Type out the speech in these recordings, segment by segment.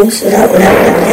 公司，他回来我两。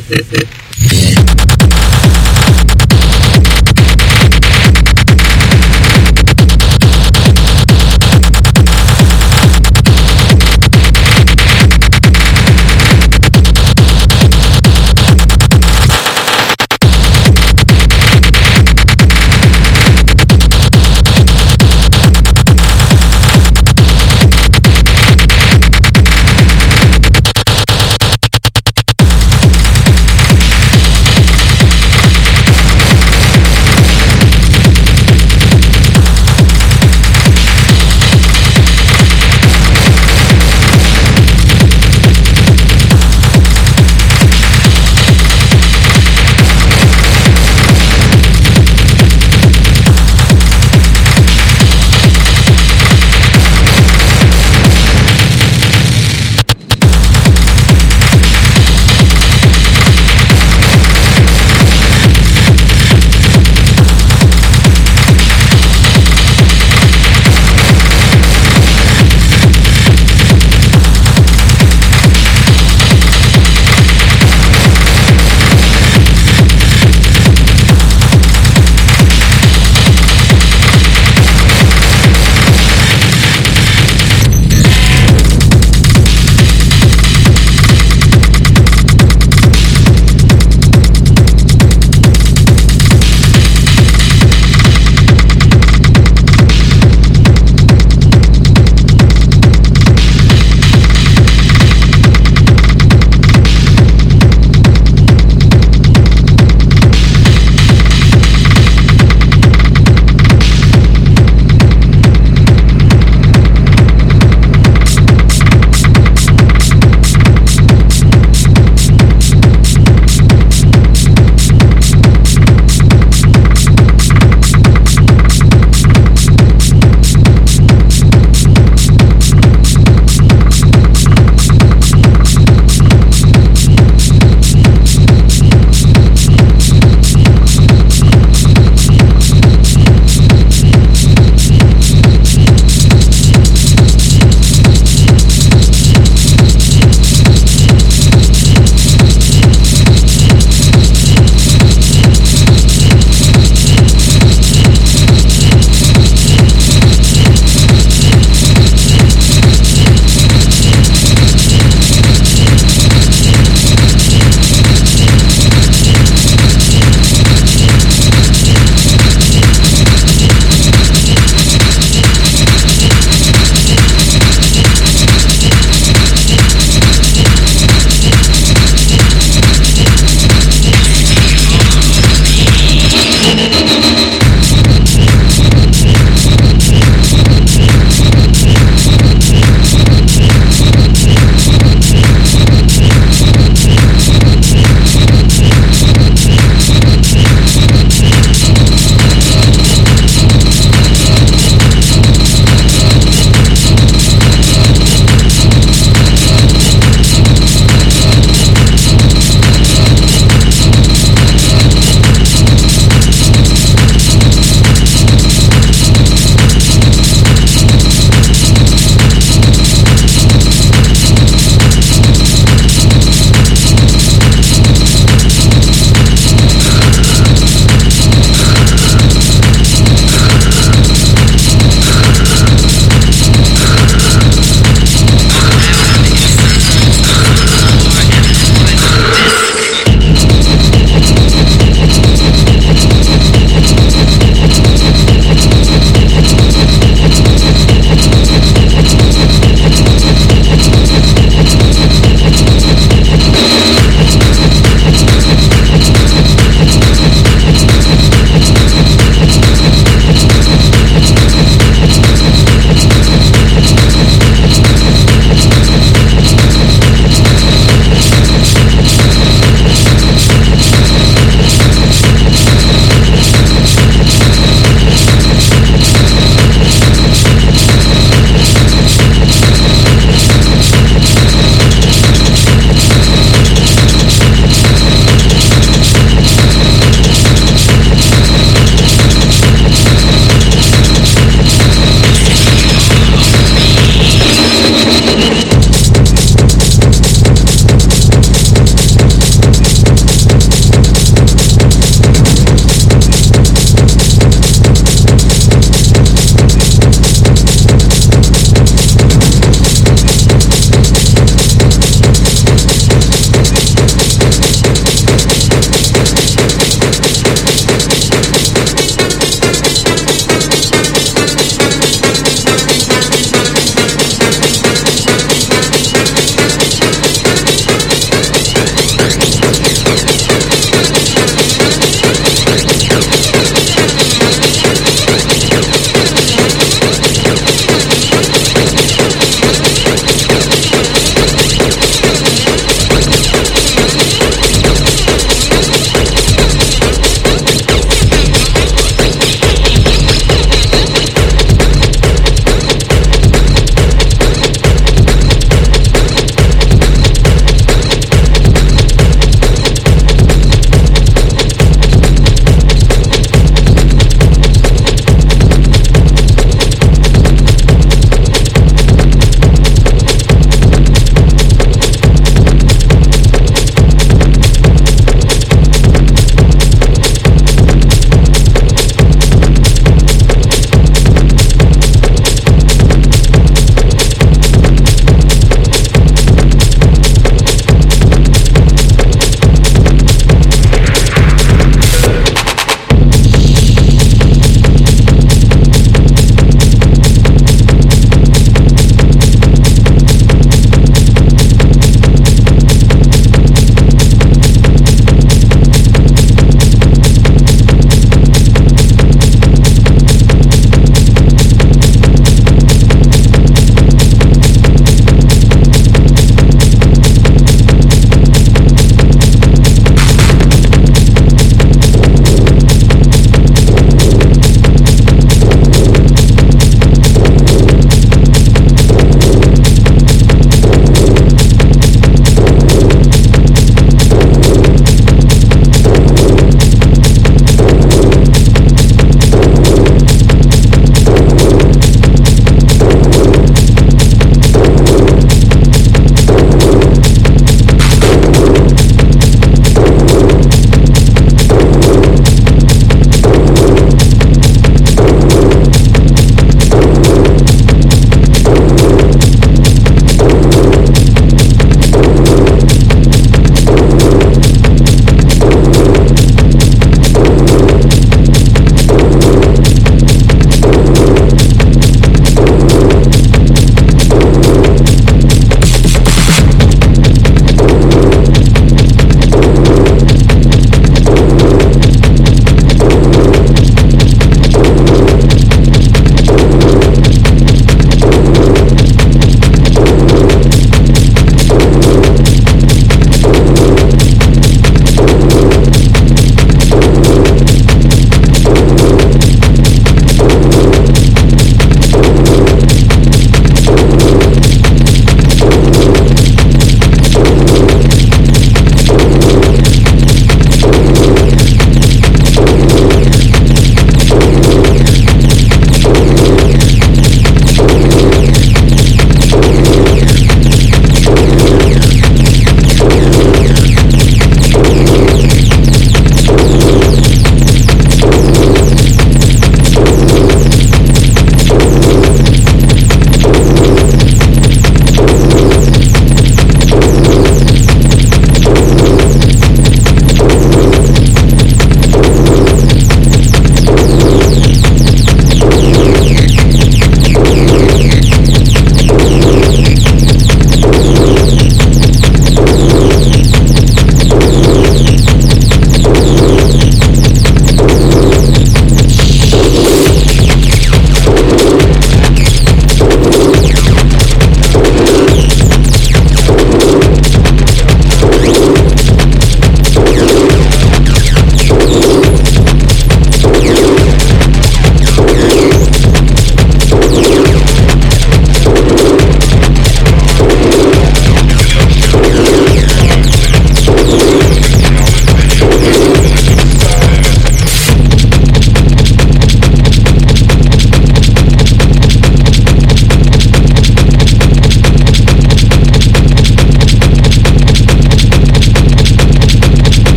Hehehehe